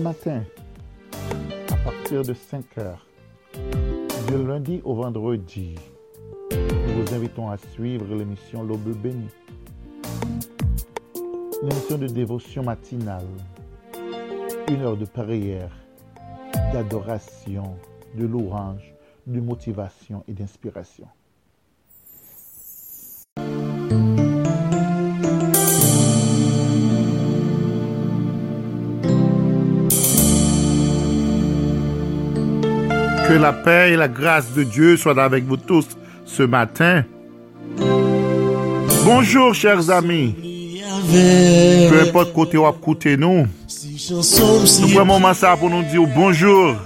matin, à partir de 5 heures, du lundi au vendredi, nous vous invitons à suivre l'émission L'Aube bénie. Une émission de dévotion matinale, une heure de prière, d'adoration, de louange, de motivation et d'inspiration. Que la paix et la grâce de Dieu soient avec vous tous ce matin. Bonjour chers amis. Peu importe côté ou côté nous. Nous prenons moment ça pour nous dire bonjour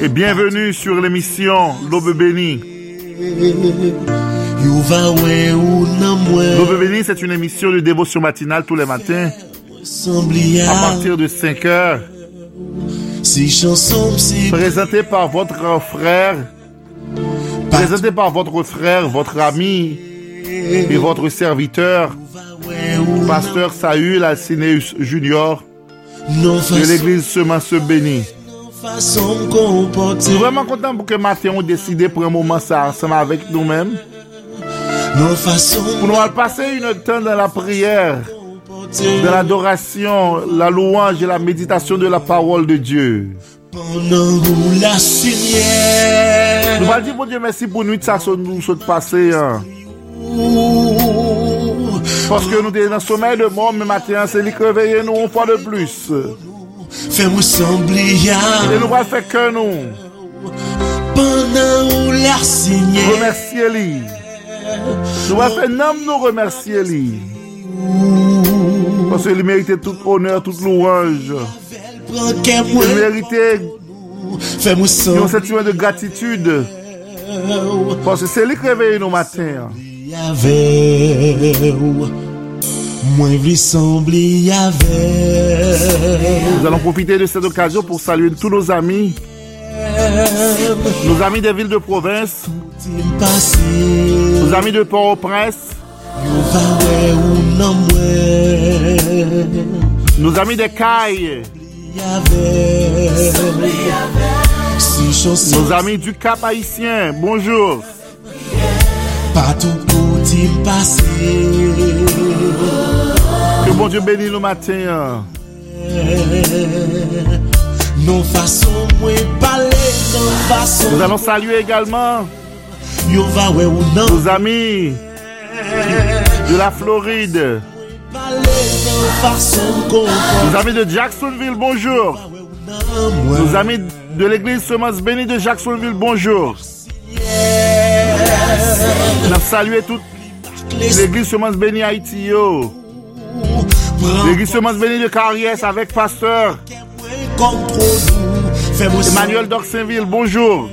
et bienvenue sur l'émission L'Aube bénie. L'Aube bénie, c'est une émission de dévotion matinale tous les matins à partir de 5 heures. Présenté par votre frère, présenté par votre frère, votre ami et votre serviteur, pasteur Saül Alcineus Junior. De l'église Semence Béni. Je suis vraiment content pour que Mathieu ait décidé pour un moment ça ensemble avec nous-mêmes. Pour nous passer une temps dans la prière, dans l'adoration, la louange et la méditation de la parole de Dieu. Nous allons dire, bon Dieu, merci pour nous, ça nous sommes passé. Hein. Parce que nous sommes dans le sommeil de mort, mais maintenant, c'est lui qui réveille nous une fois de plus. Fais-moi sembler. Et nous allons faire que nous. Pendant la Remercier lui. Nous allons faire nous remercier lui. Parce qu'il méritait tout honneur, toute louange. Il méritait un sentiment de gratitude. Parce que c'est lui qui réveille nos matins. Nous allons profiter de cette occasion pour saluer tous nos amis, nos amis des villes de province, nos amis de Port-au-Prince, Yo va we ou nan mwen Nou zami de kaye Nos amis du Cap Haïtien, bonjour. Partout pour passer. Que bon Dieu bénisse le matin. Nos façons Nous allons saluer également nos amis. de la Floride. Nos amis de Jacksonville, bonjour. Nos amis de l'église Semence Bénie de Jacksonville, bonjour. Nous saluons toute l'église Semence Bénie Haïti. L'église Semence Bénie de Carriès avec pasteur Emmanuel d'Orsainville, bonjour.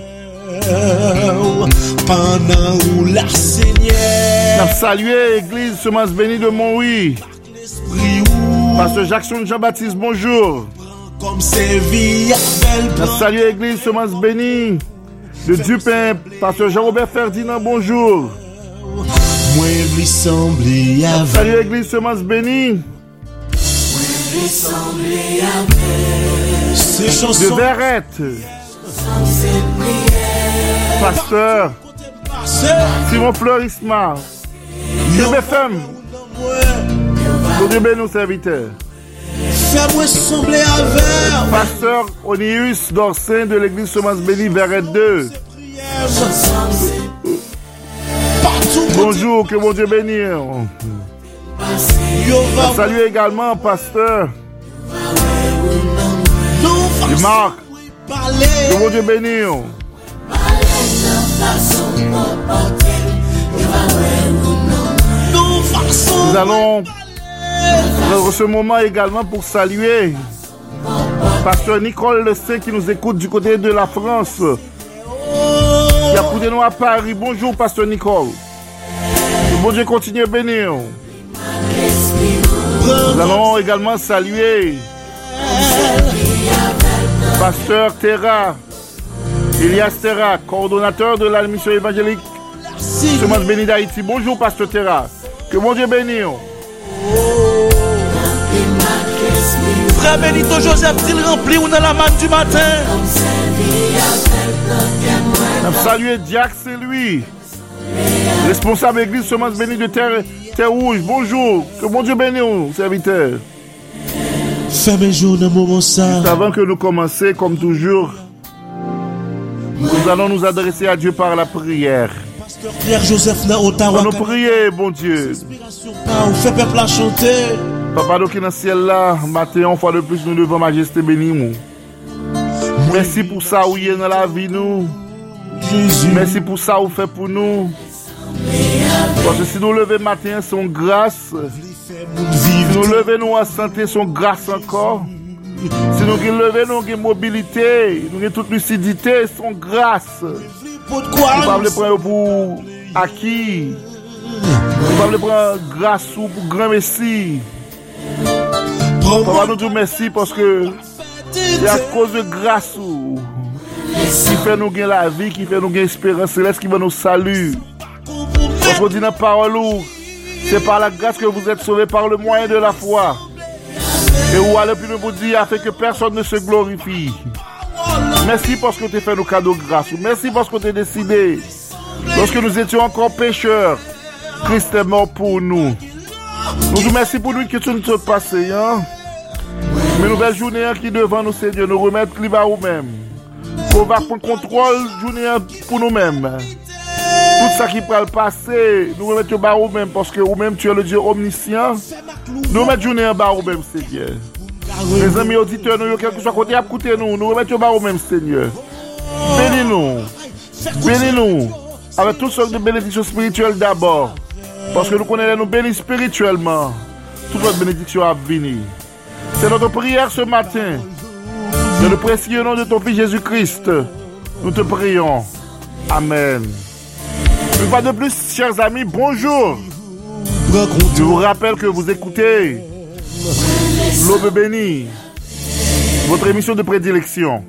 Pendant où la Seigneur. Salué, Église Semence Bénie de Montouy. Pasteur Jackson Jean-Baptiste, bonjour. Comme Salué, Église Semence Bénie de Dupin. Pasteur Jean-Robert Ferdinand, bonjour. Salut Église Semence Bénie. De Verrette. Pasteur Simon Fleurisma. UBFM. Dieu bénisse nos serviteurs. Fais-moi sembler. Pasteur Onius Dorsin de l'église Semence Béni, Verrette 2. Bonjour, que mon Dieu bénisse. Salut également, pasteur. Marc. Que mon Dieu bénisse. Nous allons prendre ce moment également pour saluer Pasteur Nicole Le Saint qui nous écoute du côté de la France. Qui a coudé nous à Paris. Bonjour, Pasteur Nicole. Bon Dieu continue à bénir. Nous allons également saluer Pasteur Terra, Elias Terra, coordonnateur de la mission évangélique Semence béni d'Haïti. Bonjour, Pasteur Terra. Que mon Dieu bénisse. frère Benito Joseph dit rempli ou dans la manne du matin. Salut Diac, c'est lui. Responsable église semence bénie de terre, terre rouge. Bonjour. Que bon Dieu bénisse, serviteur. Fermez jour dans moment ça. Avant que nous commencions, comme toujours, nous allons nous adresser à Dieu par la prière. Nous prier, bon Dieu. On fait peuple à chanter. Papa, qui dans le ciel là, matin, une fois de plus, nous devons majesté béni. Merci pour ça, oui, dans la vie, nous. Merci pour ça, vous faites pour nous. Parce que si nous levons matin, son grâce. Si nous levons nous en santé, son grâce encore. Si nou gen leve, nou gen mobilite, nou gen tout lucidite, son grase. Nou pa vle pren yo pou aki. Nou pa vle pren grase ou pou gran mesi. Nou pa vle nou tou mesi poske se a kouz de grase ou. Ki fè nou gen la vi, ki fè nou gen espérance, se lè skivè nou salu. Poske di nan parol ou, se par la grase ke vous êtes sauvé par le moyen de la foi. Et où allez plus vous dire afin que personne ne se glorifie. Merci parce que tu as fait nos cadeaux de grâce. Merci parce que tu as décidé. Lorsque nous étions encore pécheurs, Christ est mort pour nous. Nous vous remercions pour nous que tu nous as passé. Hein? Mais nouvelle journée hein, qui devant nous, Seigneur, nous remettre va nous-mêmes. Pour va prendre contrôle journée hein, pour nous-mêmes. Ça qui peut le passer, nous remettons bas nous-mêmes parce que nous-mêmes tu es le Dieu omniscient. Nous remettons journée en bas nous-mêmes, Seigneur. Les amis auditeurs, nous, quel que soit côté côté nous, nous remettons bas nous-mêmes, Seigneur. Bénis-nous. Bénis-nous. Avec toutes sortes de bénédictions spirituelles d'abord. Parce que nous connaissons nous bénis spirituellement. Toute notre bénédiction à venir. C'est notre prière ce matin. Dans le précieux nom de ton Fils Jésus-Christ, nous te prions. Amen. Une fois de plus, chers amis, bonjour. Je vous rappelle que vous écoutez L'Aube bénie, votre émission de prédilection.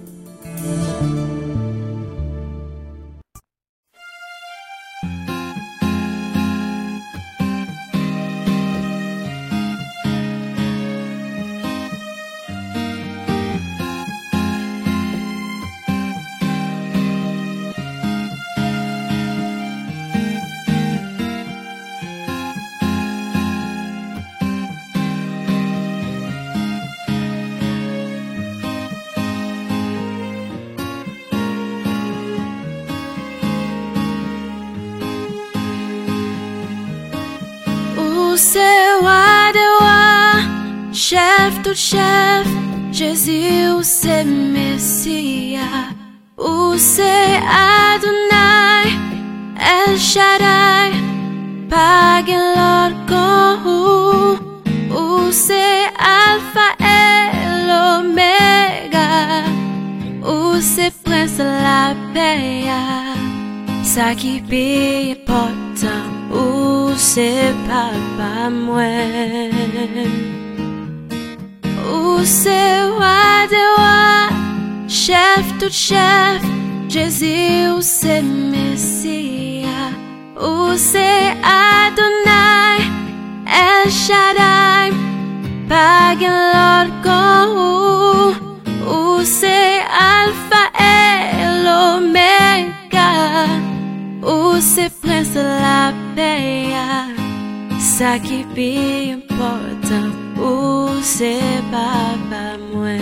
Chef, Jésus, c'est Messia, ou c'est Adonai, El Shaddai, l'orgo, ou c'est Alpha et l'Omega, ou c'est Prince la paix, ça qui est important, ou Papa moi. Où c'est roi de roi, chef tout chef, où c'est Messia, où c'est Adonai, El Shaddai, Pagan Lord où c'est Alpha et l'Omega, où c'est Prince la paix, ça qui est important. Où c'est papa moi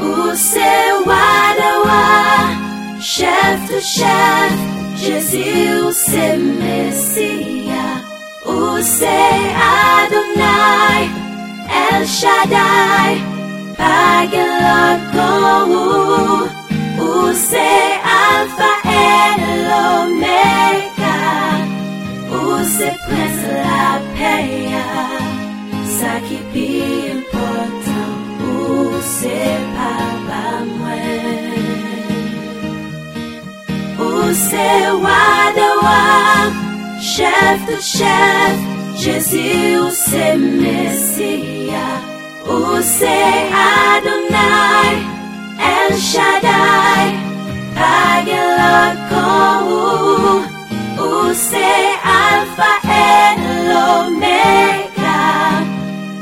Où c'est Wadawa Chef de chef Jésus où c'est Messia Où c'est Adonai El Shaddai Pagaloko Où c'est Alpha et l'Omega Où c'est Prince la paix Ça qui est important Où c'est Papa moi Où c'est roi say Alpha and Omega,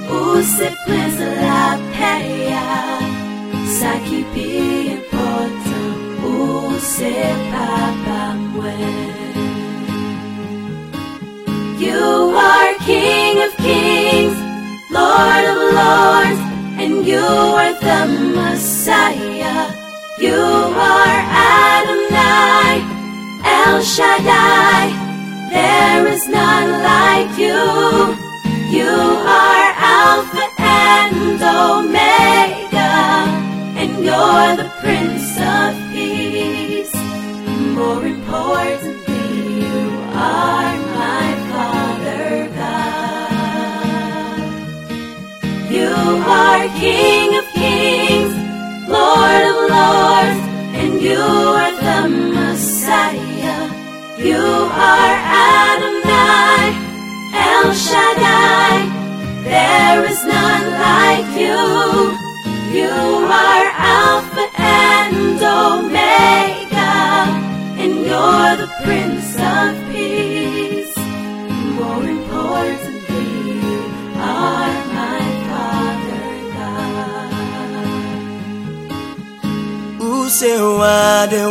who say Prince La Peria, Saki Pipota, who say Papa Mwen. You are King of Kings, Lord of Lords, and you are the Messiah. You are Adonai. El Shaddai. There is none like you. You are Alpha and Omega, and you're the Prince of Peace. More importantly, you are my Father God. You are King of Kings, Lord of Lords, and you are the Messiah. You are Adonai, El Shaddai. There is none like you. You are Alpha and Omega, and you're the Prince of Peace. More importantly, you are my Father God. Ou se wade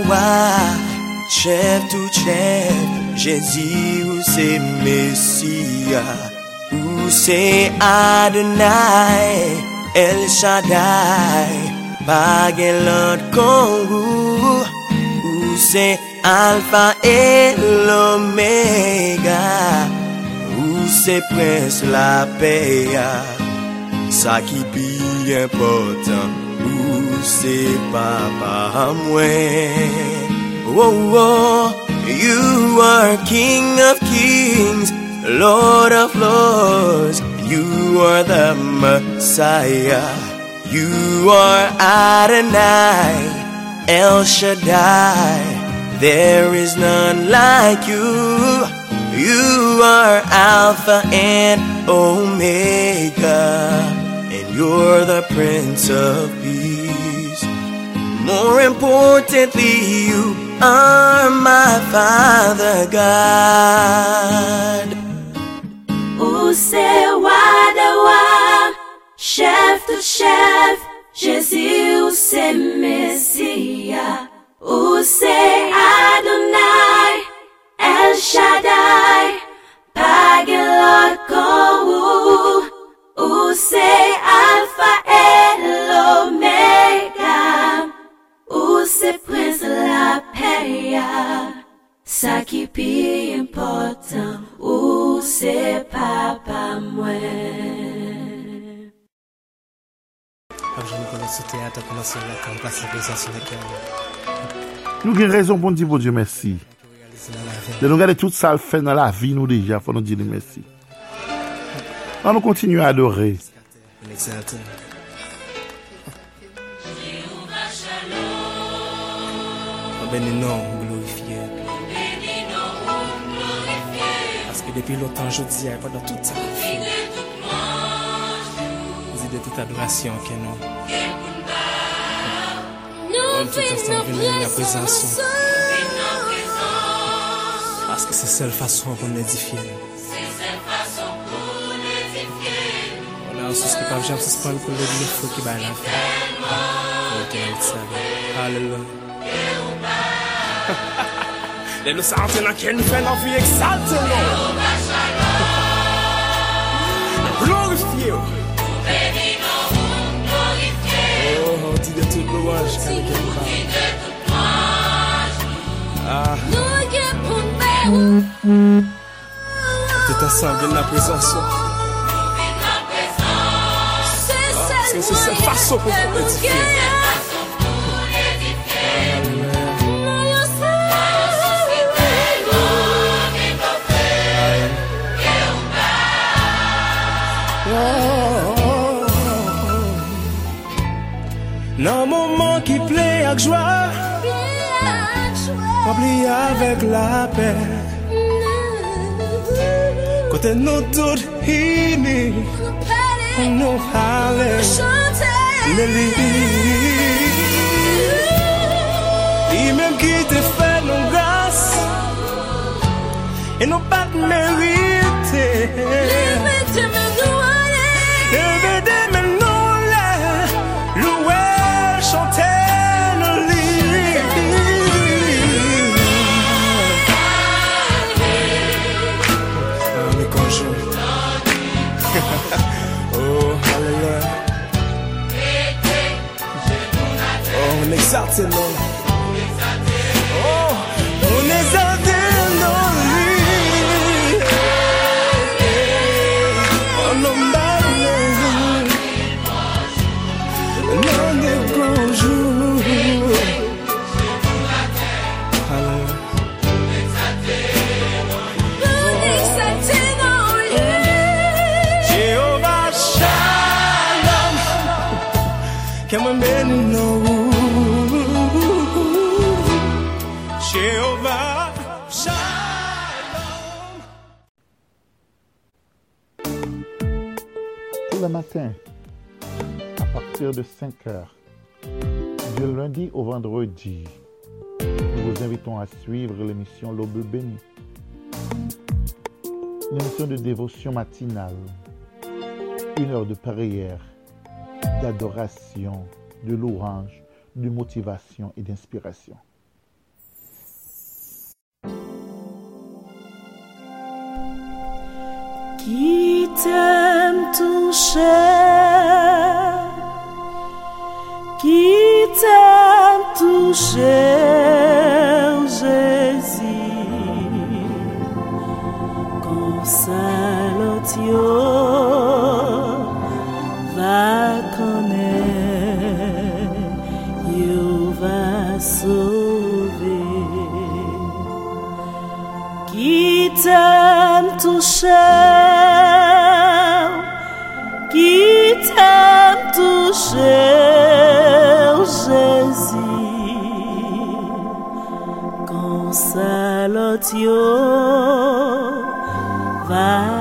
Chef tout chef, Jésus ou se Messia, ou se Adonai, El Shaddai, bagen lant kongou, ou se Alfa et l'Omega, ou se Prince la Pea, sa ki pi important, ou se Papa mwen. Oh, you are King of Kings Lord of Lords. You are the Messiah. You are Adonai El Shaddai. There is none like you. You are Alpha and Omega, and you're the Prince of Peace. More importantly, you are my Father God. Ou se wadawa, chef to chef, Jésus ou se Messia, ou se Adonai, El Shaddai, Pagelot kon ou, ou se Alpha et l'Omega, ou se Prince la paix. Sa ki pi important ou se papa mwen teat, la kan plase prezasyon de kèm. Nou gen rezon pou nou di pou Diyo mersi. Realize nan la ven. De nou gade tout sa l fè nan la vi nou deja, fò nou di li mersi. An nou kontinu. An beni nou, glorifiye. Paske depi lotan jodi a, padan tout sa fi. Zide tout adorasyon ke nou. On tout instant veni nan prezansyon. Paske se sel fason pou nou edifiye. On a sous ki pav jam suspend pou le le fou ki bay la ve. Hallelujah. Fe nan vi exalte nou. Glorifiye ou. Oh, oh, di de tout louange. Ah, tout ensemble que c'est cette pour vous édifier. Nan mouman ki ple ak jwa Pabli avèk la pè Kote nou tout hini. Nou pale. Leli Li. Menm ki te fè nou gas E nou pat meri. On exalte À partir de 5 heures, du lundi au vendredi, nous vous invitons à suivre l'émission L'Aube bénie. Une émission de dévotion matinale, une heure de prière, d'adoration, de louange, de motivation et d'inspiration. Qui t'aime toucher, qui t'aime toucher, Jésus, consolation, va connaître, il va sauver t'aime toucher, Jésus, consolation, va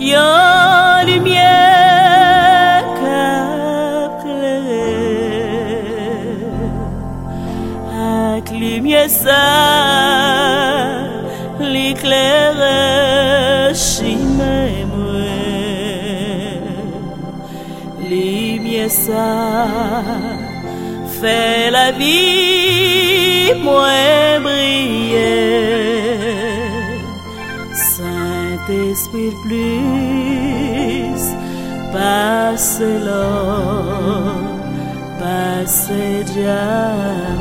yon lumière avec lumière ça, l'éclaire chimé moi, lumière ça fait la vie moins Saint-Esprit plus, passe l'or, passe diamant.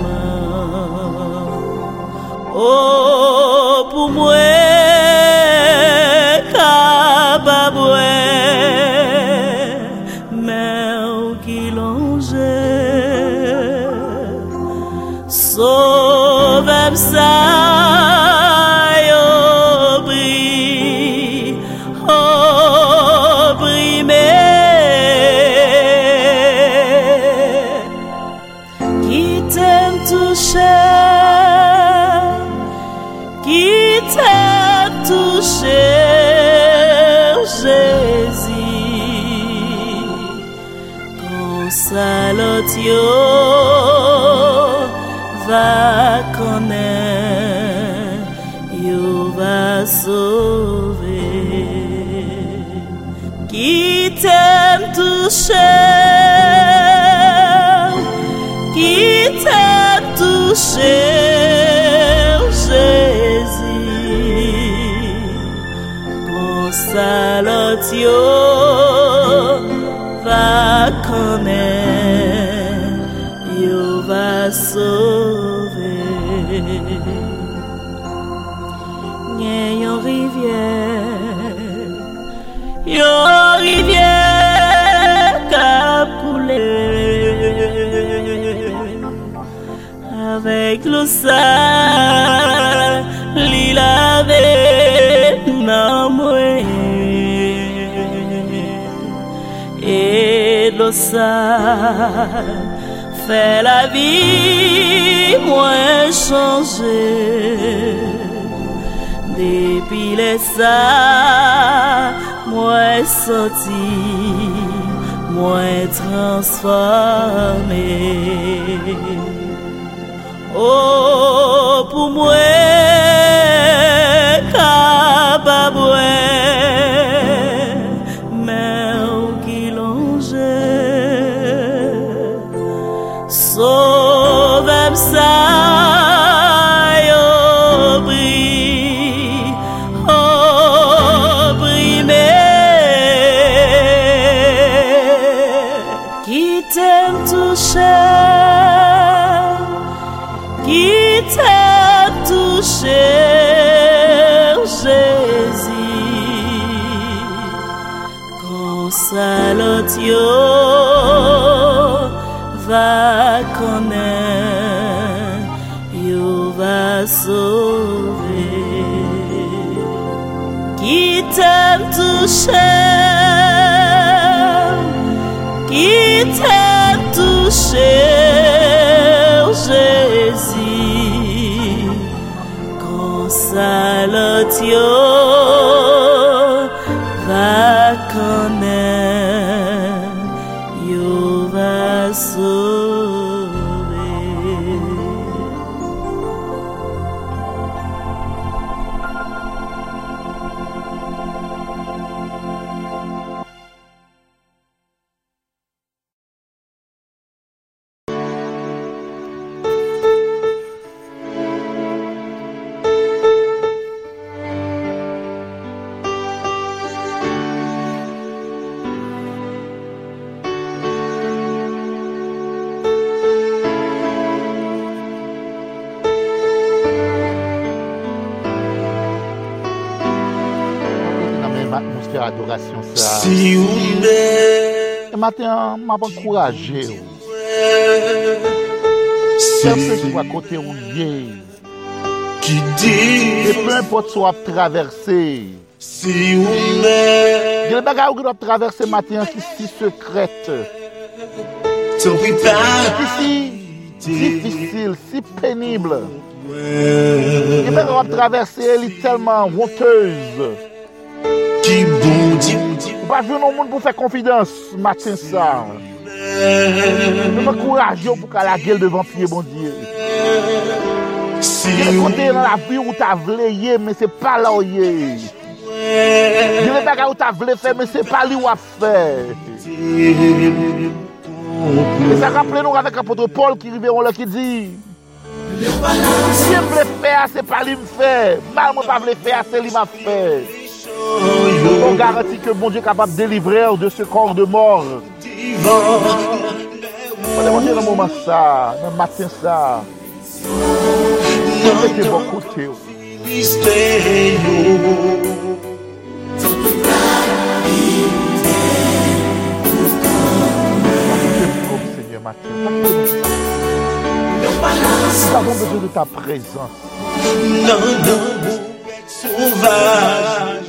Oh, pour moi, toucher, qui t'aime toucher, Jésus. Consalot yo va connaître, yo va sauver. Nye yon rivière, yon rivière sa li lave nan mwen. E lo sa fè la vi mwen chanje. Depi le sa mwen soti Mwen transforme. Oh, pour moi, Consalot yo va connaître, yo va sauver. Qui t'aime toucher, qui t'aime toucher, Jésus. Consalot va Si ou mè E maten m avan kouraje ou. Serse sou akote ou ye. Ki di E pe impot sou ap traverse. Si ou mè Gele bagay ou gil ap traverse maten ki si sekret. Ki si Difisil, si penible. Gè baga ou ap traverse li telman woteuse Di bondi Ou pa joun nou moun pou fè konfidans Matin sa Nou mè kouraj yo pou ka bon la gel devan piye bon di Si Gè kote nan la vi ou ta vle ye Men se pa la ou ye Gè le baga ou ta vle fè Men se pa li ou a fè Mè sa rappele nou avèk apotre Paul Ki rive yon lè ki di Si m vle fè a se pa li m fè Mal m pa vle fè a se li ma fè On garanti ke bon Dieu kapab delivrer ou de se kor de mor. On demande nan mouman sa, nan matin sa. On mette bon matin. Nous avons besoin de ta présence. Nan nan sauvage La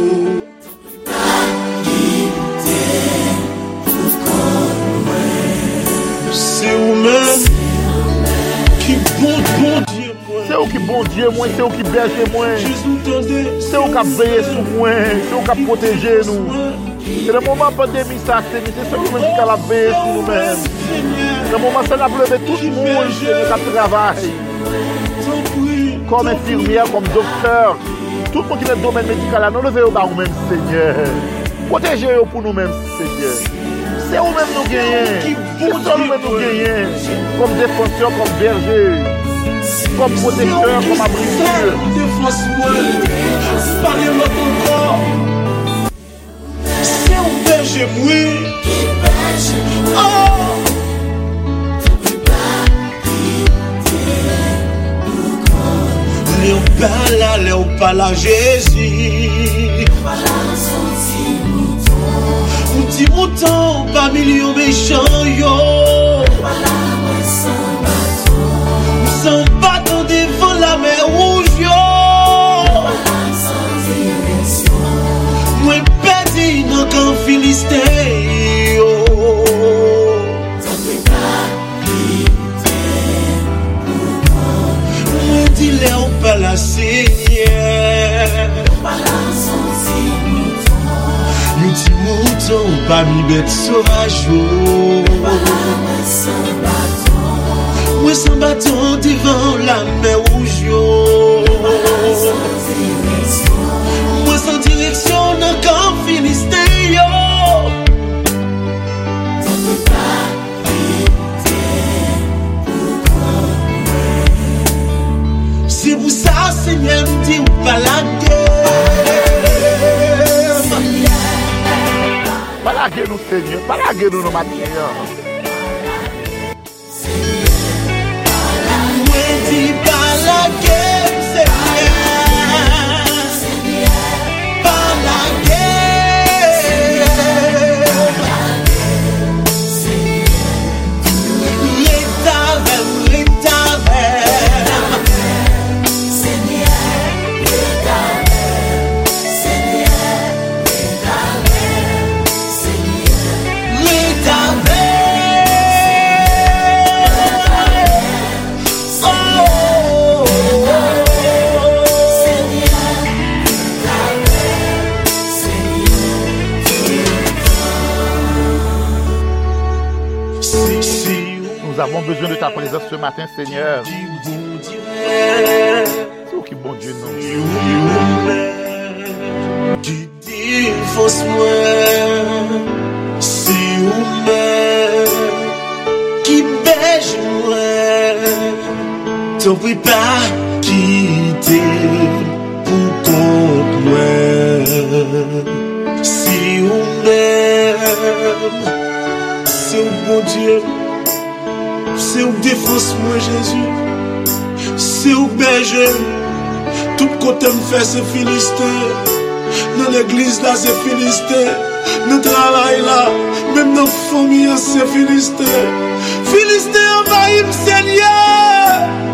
bon Diyo mwen, se ou ki belge mwen, se ou ka veye sou mwen, se ou ka proteje nou. Se le mouman pandemi sa aksevi, se ou ki mwen ki ka la veye sou nou men. Se le mouman se la pleve tout moun, se nou ka travay. Kom infirmier, kom doktor, tout moun ki net domen medikal la, nou leve yo ba ou men, Seigneur. Proteje yo pou nou men, Seigneur. Se ou men nou genyen, se ou men nou genyen, kom defansyon, kom belge. comme protecteur, comme abriteur. Défense-moi, parlez-moi ton corps. C'est un berger mouillé. Oh! Lè ou pa la, lè ou pa la, Jésus Voilà son ti mouton Mouti mouton, ou pa milyon mechan yo Voilà San baton devan la mè rouj yo. Mwen pedi nan kan filiste yo. Mwen dile ou pala senye Mwen ti mouton pa mi bet sovajou Mwen pala mè san baton Ou san baton divan la mè ouj yo Mwen san direksyon nan kan finiste yo. Se pou sa se nye mdi ou palage Palage nou se nye, palage nou nou matye yo avons besoin de ta présence ce matin, Seigneur. C'est ou qui bon Dieu nous. Tu défonces moi. C'est où-même Qui bêche moi. T'en prie pas quitter Pour contre moi. C'est où-même C'est où bon Dieu Se ou defans mwen Jezu Se ou beje Tout kote m fè se filiste Nan l'eglise la se filiste Nan travay la Mèm nan fòmi an se filiste Filiste an vahim sènyè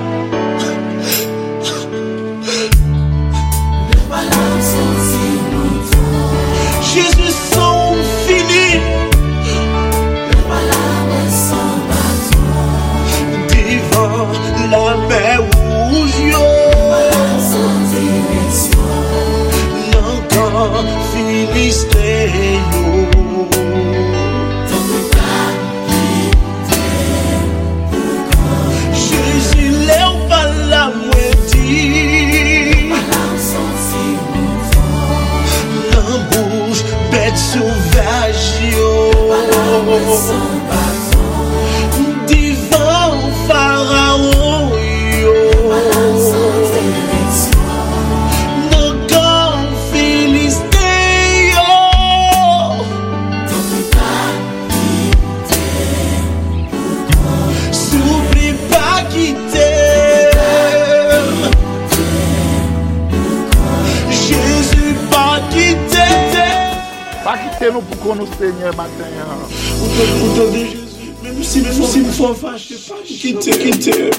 Divan faraon yo. Nan kan filiste yo. Soupli pa ki tem Jezu pa ki tem Pa ki tem nou pou kon nou se nye maten ya Au nom de Jésus, même si même si me font fâcher, pas quitter, quitter.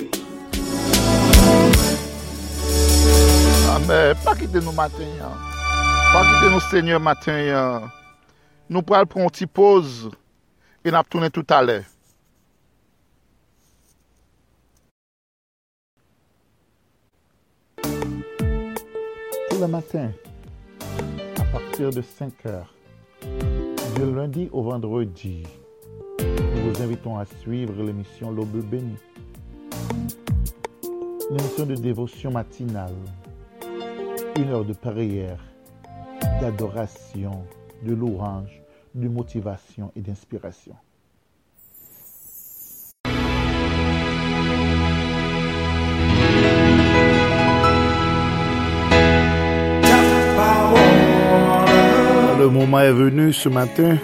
Amen. Pas quitter nous matin. Pas quitter nous Seigneur matin. Nous prenons pour une petite pause et nous tourner tout à l'heure. Tous les matins, à partir de 5 heures, de lundi au vendredi, vous invitons à suivre l'émission L'Aube bénie. L'émission de dévotion matinale, une heure de prière, d'adoration, de louange, de motivation et d'inspiration. Le moment est venu ce matin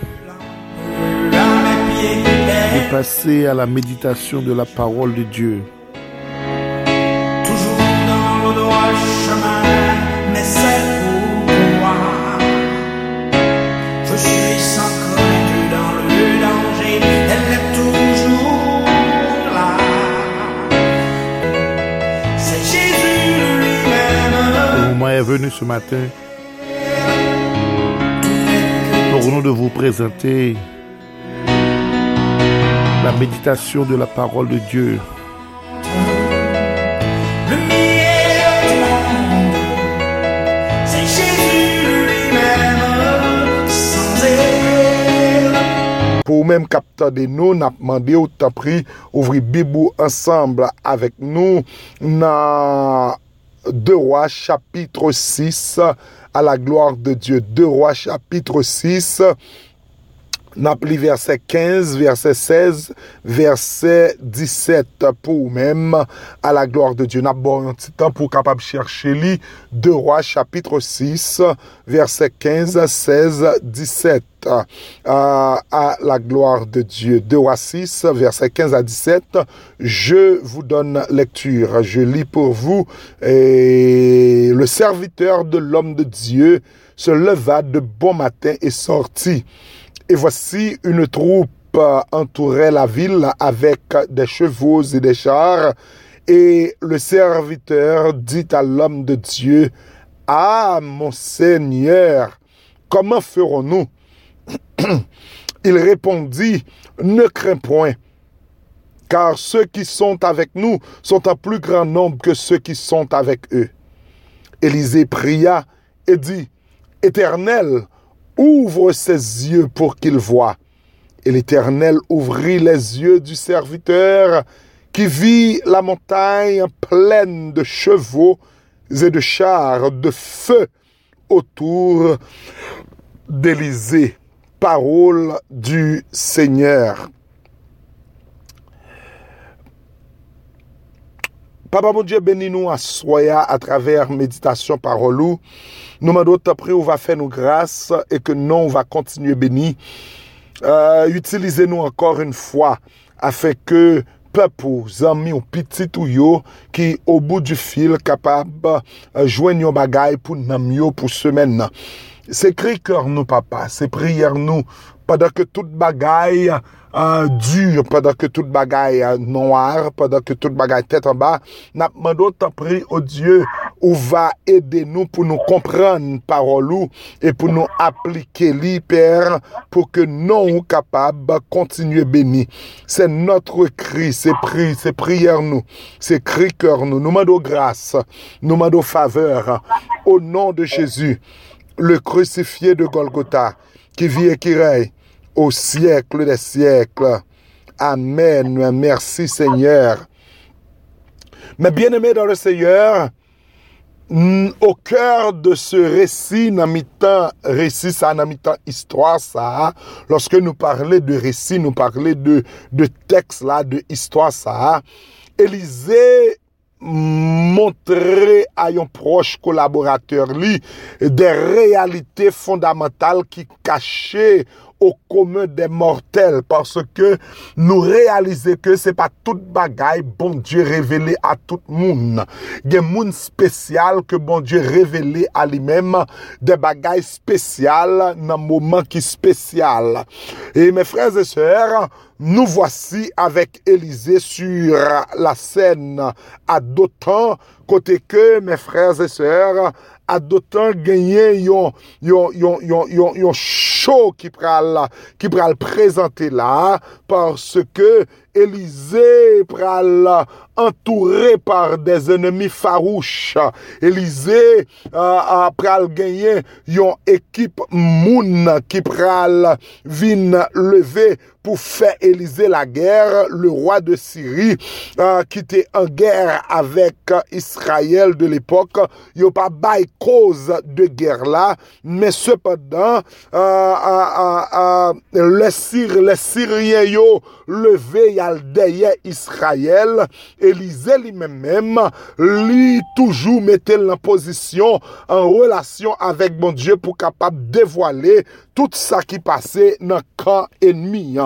passer à la méditation de la parole de Dieu. Toujours dans le droit chemin, mais c'est pour moi. Je suis sans crainte dans le danger, elle est toujours là. C'est Jésus Le lui-même. moment est venu ce matin pour nous de vous présenter la méditation de la parole de Dieu. Le meilleur c'est Jésus lui-même, sans elle. Pou ou menm kapta de nou, nap mande ou ta pri ouvri bibou ansamble avek nou nan 2 Rois chapitre 6 a la gloire de Dieu. 2 Rois chapitre 6 Nap li verset 15, verset 16, verset 17 pou ou menm a la gloire de Dieu. Nap bon yon titan pou kapab chershe li 2 Rois chapitre 6, verset 15, 16, 17 euh, à la gloire de Dieu. 2 Rois 6, verset 15 à 17. Je vous donne lecture. Je lis pour vous. Et le serviteur de l'homme de Dieu se leva de bon matin et sortit. Et voici une troupe euh, entourait la ville avec des chevaux et des chars. Et le serviteur dit à l'homme de Dieu, Ah, mon Seigneur, comment ferons-nous Il répondit, Ne crains point, car ceux qui sont avec nous sont en plus grand nombre que ceux qui sont avec eux. Élisée pria et dit, Éternel, ouvre ses yeux pour qu'il voie. Et l'Éternel ouvrit les yeux du serviteur qui vit la montagne pleine de chevaux et de chars de feu autour d'Élysée. Parole du Seigneur. Papa mon Dieu, bénis nous à soya à travers méditation parole ou. Nous demandons après on va faire nous grâce et que non on va continuer béni. Euh, Utilisez-nous encore une fois afin que peuple, amis ou petit ou qui au bout du fil capable euh, joindre bagay pour nam yo pour semaine. C'est cri cœur nous papa, c'est prière nous pendant que toute bagaille uh, dur padan ke tout bagay uh, noir, padan ke tout bagay tèt an ba, nap mando tan pri o oh Diyo ou va ede nou pou nou kompran parolou e pou nou aplike li per pou ke nou kapab kontinye beni. Se notre kri, se pri, se priyer nou, se kri kèr nou, nou mando grâs, nou mando faveur, au nom de Jésus, le crucifié de Golgotha, qui vit et qui règne, au siècle des siècles. Amen. Merci Seigneur. Mais bien aimé dans le Seigneur, mm, au cœur de ce récit, mi-temps, récit ça, mi-temps, histoire ça, lorsque nous parlons de récit, nous parlons de, de texte là, de histoire ça, Élisée montrer à un proche collaborateur des réalités fondamentales qui cachaient au commun des mortels parce que nous réaliser que c'est pas toute bagaille bon Dieu révélé à tout le monde. A monde spécial que bon Dieu révélé à lui-même des bagailles spéciales dans moment qui spécial. Et mes frères et sœurs, nous voici avec Élisée sur la scène à d'autant côté que mes frères et sœurs adotan genyen yon, yon, yon, yon show ki pral, ki pral prezante la, parce ke Elize pral entoure par des enemi farouche. Elize uh, pral genyen yon ekip moun ki pral vin leve pou fè Elize la gère, le roi de Syrie, ki te en gère avèk Israel de l'épok, yo pa bay koz de gère la, men sepadan, le Syrien yo leve yal deye Israel, Elize li men men, li toujou metel nan posisyon, an relasyon avèk bon Diyo pou kapap devoale tout sa ki pase nan kan enmi.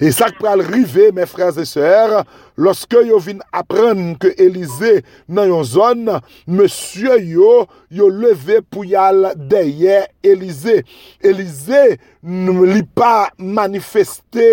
E sak pral rive, men frèz e sèr, loske yo vin apren ke Elize nan yon zon, monsye yo, yo leve pou yal deye Elize. Elize li pa manifeste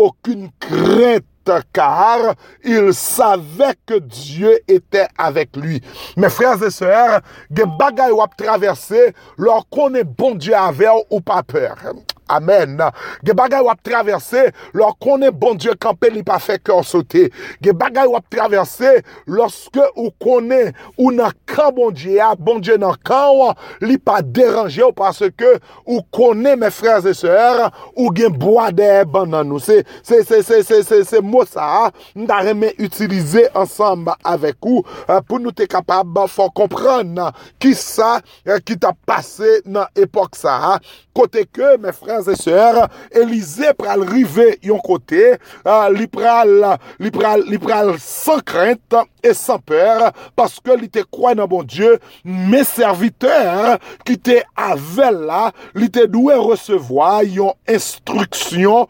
okun krent kar, il save ke Diyo ete avek lui. Men frèz e sèr, gen bagay wap traverse, lor konen bon Diyo avew ou pa pèr. Amen. Ge bagay wap traverse, lor konen bon Diyo kampe li pa fe kor sote. Ge bagay wap traverse, loske ou konen ou nan kan bon Diyo, bon Diyo nan kan, li pa deranje ou parce ke ou konen me frez e sèr, ou gen boade ban nan nou. Se, se, se, se, se, se, se mou sa, nda reme utilize ansamba avek ou, pou nou te kapab fò kompran ki sa, ki ta pase nan epok sa. Kote ke, me frez frères et sœurs, Élisée pral river yon côté, euh, li pral li pral li pral sans crainte et sans peur parce que li te croit dans bon Dieu, mes serviteurs qui te avaient là, li te doué recevoir yon instruction,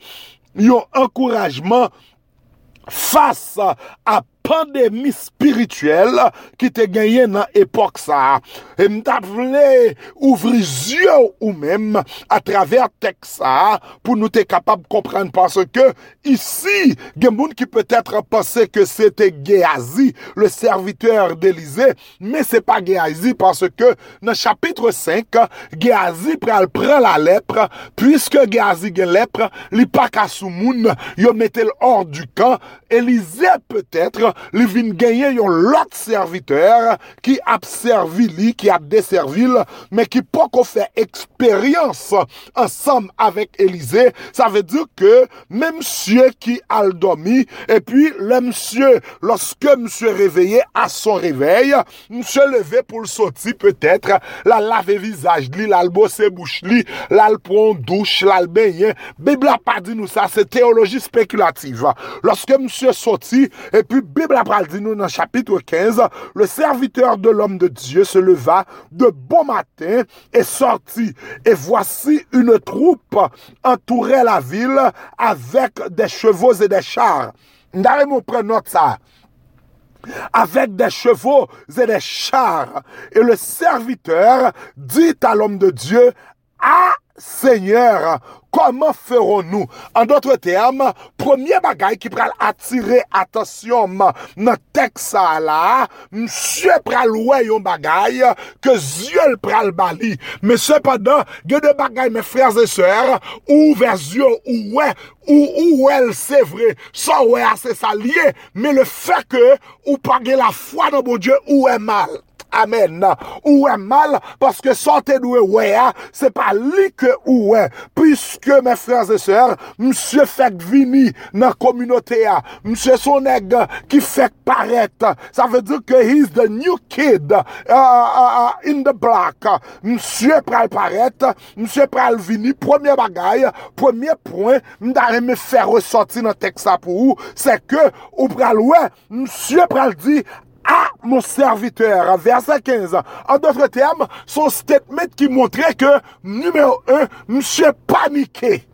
yon encouragement face à pandemi spirituel ki te genye nan epok sa. E mta vle ouvri zyo ou mem a traver tek sa pou nou te kapab komprenn parce ke isi gen moun ki peut-etre pense ke se te Geazi, le serviteur d'Elysée, me se pa Geazi parce ke nan chapitre 5, Geazi pral pran la lepre, puisque Geazi gen lepre, li pa ka sou moun, yo metel or du kan, Elysée peut-etre li vin yon lot serviteur ki ap servi li, ki ap deservi li, men ki poko fe eksperyans ansam avek Elize, sa ve di ke men msye ki al domi, e pi le msye, loske msye reveye a son reveye, msye leve pou l soti petetre, la lave vizaj li, la l bose bouch li, la l pon douche, la l benye, bibla pa di nou sa, se teologi spekulative. Loske msye soti, e bibla pral di nou nan chapitre 15, le serviteur de l'homme de Dieu se leva de bon matin et sorti. Et voici une troupe entourait la ville avec des chevaux et des chars. Ndare mou pren note sa. Avec des chevaux et des chars. Et le serviteur dit à l'homme de Dieu, Ah, Seigneur, koman feron nou? An dotre tem, premye bagay ki pral atire atasyon nan teksa la, msye pral wè yon bagay ke zyon pral bali. Men sepadan, gen de bagay men frères et sœurs, ou versyon ou wè, ah, ou wè l se vre, san wè a se salye, men le fè ke ou page la fwa nan bon Diyo ou wè mal. Amen. Ou est mal, parce que sortez d'où ouais, c'est pas lui que ou est. Puisque, mes frères et sœurs, monsieur fait vini dans la communauté, monsieur son qui fait paraître. Ça veut dire que he's the new kid, uh, uh, in the black. Monsieur pral paraître, monsieur pral vini, premier bagaille, premier point, m'dare me faire ressortir dans le texte pour vous, c'est que, ou pral ouais, monsieur pral dit, A mon serviteur, verset 15. En d'autres termes, son statement qui montrait que, numéro 1, monsieur paniqué.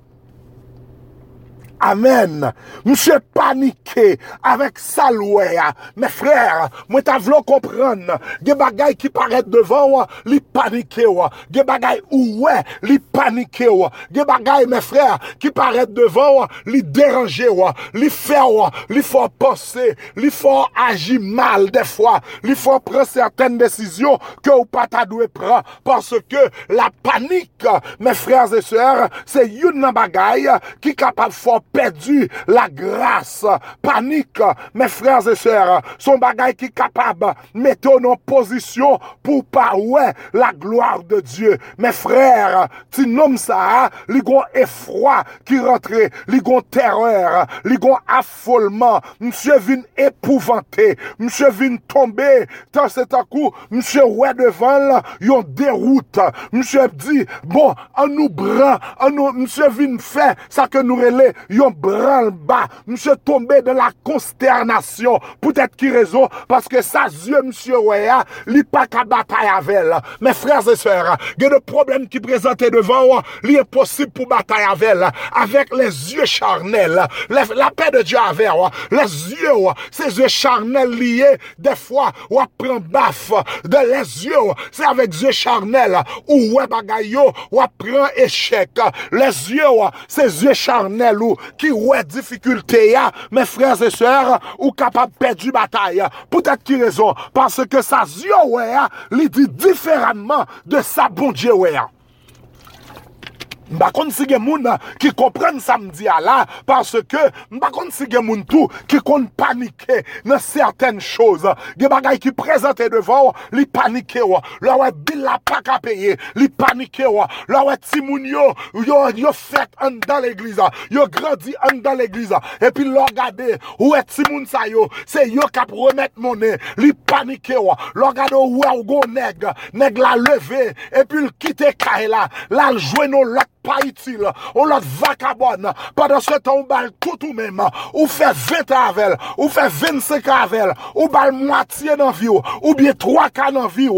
Amen. Mse panike avek salwe ya. Me frèr, mwen ta vlo kompran. Ge bagay ki paret devan wa, li panike wa. Ge bagay ouwe, li panike wa. Ge bagay, me frèr, ki paret devan wa, li deranje wa. Li fè wa, li fò pose, li fò agi mal defwa. Li fò pren certaine desisyon ke ou pata dwe pran. Parce ke la panik, me frèr zè sèr, se yon nan bagay ki kapap fò perdu la grâce. Panique, mes frères et sœurs, son bagay qui capable mettre en position pour pas la gloire de Dieu. Mes frères, ti nom ça, li gon effroi qui rentre, li gon terreur, li gon affolement. Monsieur vin épouvanté, monsieur vin tomber dans cet coup, monsieur ouais devant là, yon déroute. Monsieur dit, bon, en nous bras, en nous, monsieur vin fait ça que nous relais, bras bas. Monsieur tombé dans la consternation. Peut-être qui raison, parce que sa yeux, monsieur ouais, li pas qu'à bataille avec. Mes frères et sœurs, il y a des problèmes qui présentent devant, li est possible pour bataille avec avec les yeux charnels. La, paix de Dieu avec les yeux, ces yeux charnels liés, des fois, on prend baffe de les yeux, c'est avec yeux charnels, ou ouais bagayo, on prend échec. Les yeux, ces yeux charnels, ou ki wè difficulté ya, mes frères et sœurs, ou kapab perdu bataille. Peut-être qui raison, parce que sa zyo wè ya, li dit différemment de sa bon Dieu wè ya. Mba kon si gen moun ki kompren samdi a la Parce ke mba kon si gen moun tou Ki kon panike nan certaine chose. Ge bagay ki prezante devan Li panike wa. La we bil la pak Li panike we timoun yo Yo l'egliza Yo gradi an dan l'egliza E pi lo gade e sa yo Se yo kap remet mounen Li panike wa. Lo gade e ou go neg Neg la leve E pi kae la La l jweno lot pas utile, on l'autre vacabonne. Pendant ce temps, on balle tout ou même, ou fait 20 avec elle, ou fait 25 avec elle, ou balle moitié dans vie, ou bien 3 cas dans vie,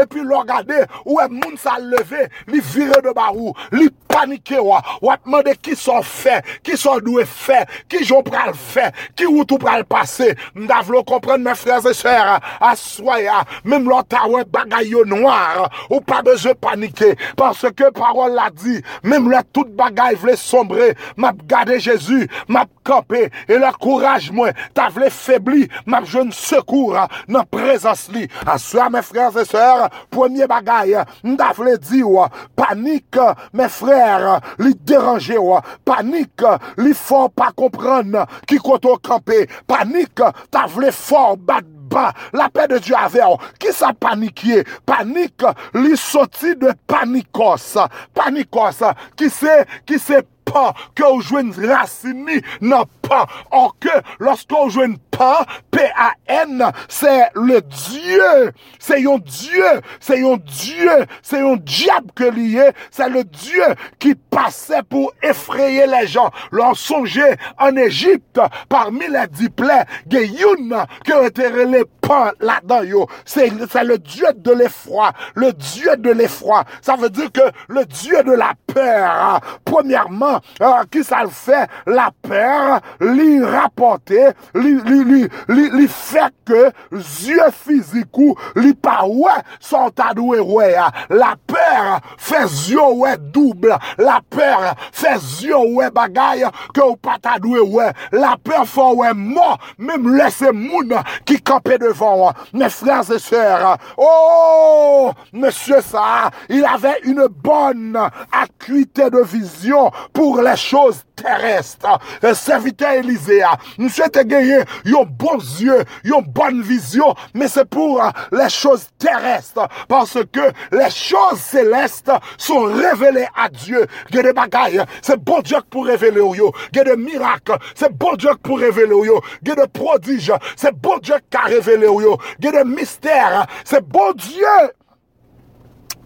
et puis l'on regarde, ou est e e moun sa levé, li vire de barou, li panike wa, wap mande ki so fe, ki so dwe fe, ki jo pral fe, ki woutou pral pase, mda vlo kompren mè freze sèr, aswaya, mèm lota wè bagay yo noir, ou pa beze panike, parce ke parol la di, mèm lè tout bagay vle sombre, map gade Jezu, map kampe, e lè kouraj mwen, ta vle febli, map joun sekour, nan prezans li, aswaya mè freze sèr, premier bagay, mda vle di wè, panik mè freze, colère li déranger panique li fort pas comprendre qui côté camper panique t'as voulu fort battre bas. La paix de Dieu avec qui ça paniqué panique li sorti de panicos panicos qui c'est qui c'est pas que vous jouez une racine dans pas. En que lorsque vous jouez une P-A-N, c'est le Dieu. C'est un Dieu. C'est un Dieu. C'est un diable que lié. C'est le Dieu qui passait pour effrayer les gens. Leur songer en Égypte, parmi les dix plaies, il qui a été là-dedans, yo. C'est, le Dieu de l'effroi. Le Dieu de l'effroi. Ça veut dire que le Dieu de la peur, hein, premièrement, euh, qui ça le fait? La peur, lui rapporter, lui, lui, lui, lui, fait que yeux physique ou lui pas ouais, sont adoué ouais. hein. La peur fait yeux ouais double. La peur fait yeux ouais bagaille que ou pas t'adoué ouais. La peur fait ouais mort, même laisser moun qui campait Mes frères et sœurs, oh, monsieur ça, il avait une bonne acuité de vision pour les choses terrestres. Serviteur Élisée, monsieur te gagné, yon bon yeux, yon bonne vision, mais c'est pour les choses terrestres. Parce que les choses célestes sont révélées à Dieu. Il y a des bagailles, c'est bon Dieu pour révéler yo. Il y a des miracles, c'est bon Dieu pour révéler yo. Il y a des prodiges, c'est bon Dieu qui a révélé yo, gen de mister, se bon Diyo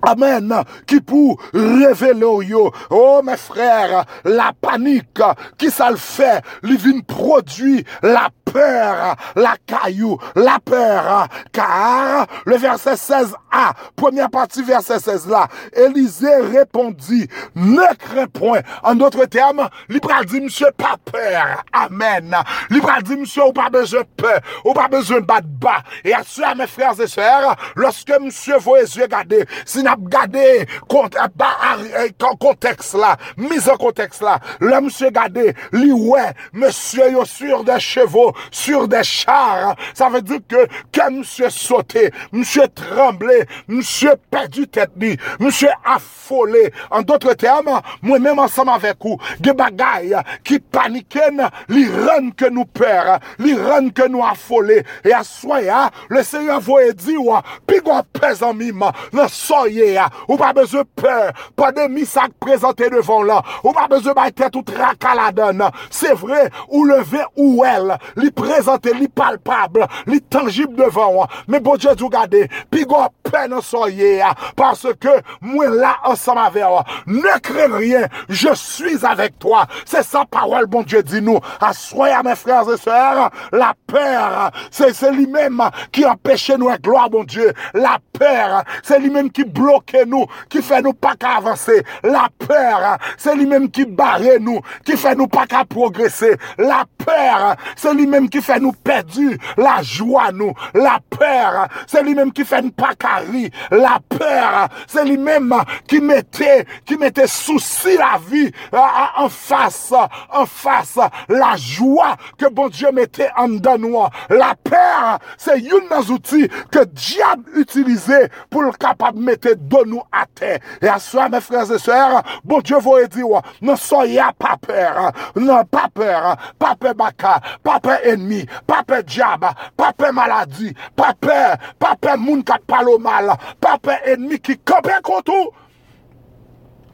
Amen. Qui pour révéler yo. Oh, mes frères, la panique, qui ça le fait? Vient produit la peur, la caillou, la peur. Car, le verset 16a, première partie verset 16 là, Élisée répondit, ne crains point. En d'autres termes, l'Ibra dit, monsieur, pas peur. Amen. L'Ibra dit, monsieur, ou pas besoin de peur, ou pas besoin de battre bas. Et à ceux, mes frères et sœurs, lorsque monsieur les yeux garder, nap gade kont, ba, a- kon- konteks la, mis an konteks la, le gade, li wè, msye yo sur de chevaux, sur de chars, sa ve di ke, ke msye sote, msye tremble, msye perdu tet ni, msye afole, an dotre term, mwen menm ansam avek ou, ge bagay, ki paniken, li ren ke nou per, li ren ke nou afole, e aswaya, le seyon voye di wè, pi gwa pezan mim, nan soye ya, ou pa beze peur, pa de misak prezante devon la, ou pa beze bay tèt ou traka la don, se vre, ou leve ou el, li prezante, li palpable, li tangib devon, me bo dje djou gade, pi gwa pen nan soye ya, parce ke mwen la ansan ave wa, ne kre rien, je suis avek toa, se sa parol bon dje di nou, aswaya mes frères et sœurs, la peur, se se li mem ki empèche nou e gloa bon dje, la peur, se li mem ki bloke nou, ki fè nou pa ka avanse, la peur, se li mem ki bare nou, ki fè nou pa ka progresse, la peur, se li mem ki fè nou perdu, la jwa nou, la peur, se li mem ki fè nou pa ka ri, la peur, li mem ki mette, ki mette souci la vi, en face, en face, la jwa ke bon Dieu an dan nou, la peur, se yon nan zouti ke diab utilize pou l kapab mette don nou a te. E aswa, mes frères et sœurs, bon Dieu voye di wè, nan soya pa peur, nan pa peur, pa peur baka, pa peur ennemi, pa peur diab, pa peur maladi, pa peur, pa peur moun kat palo mal, pa peur ennemi ki kampe kontou.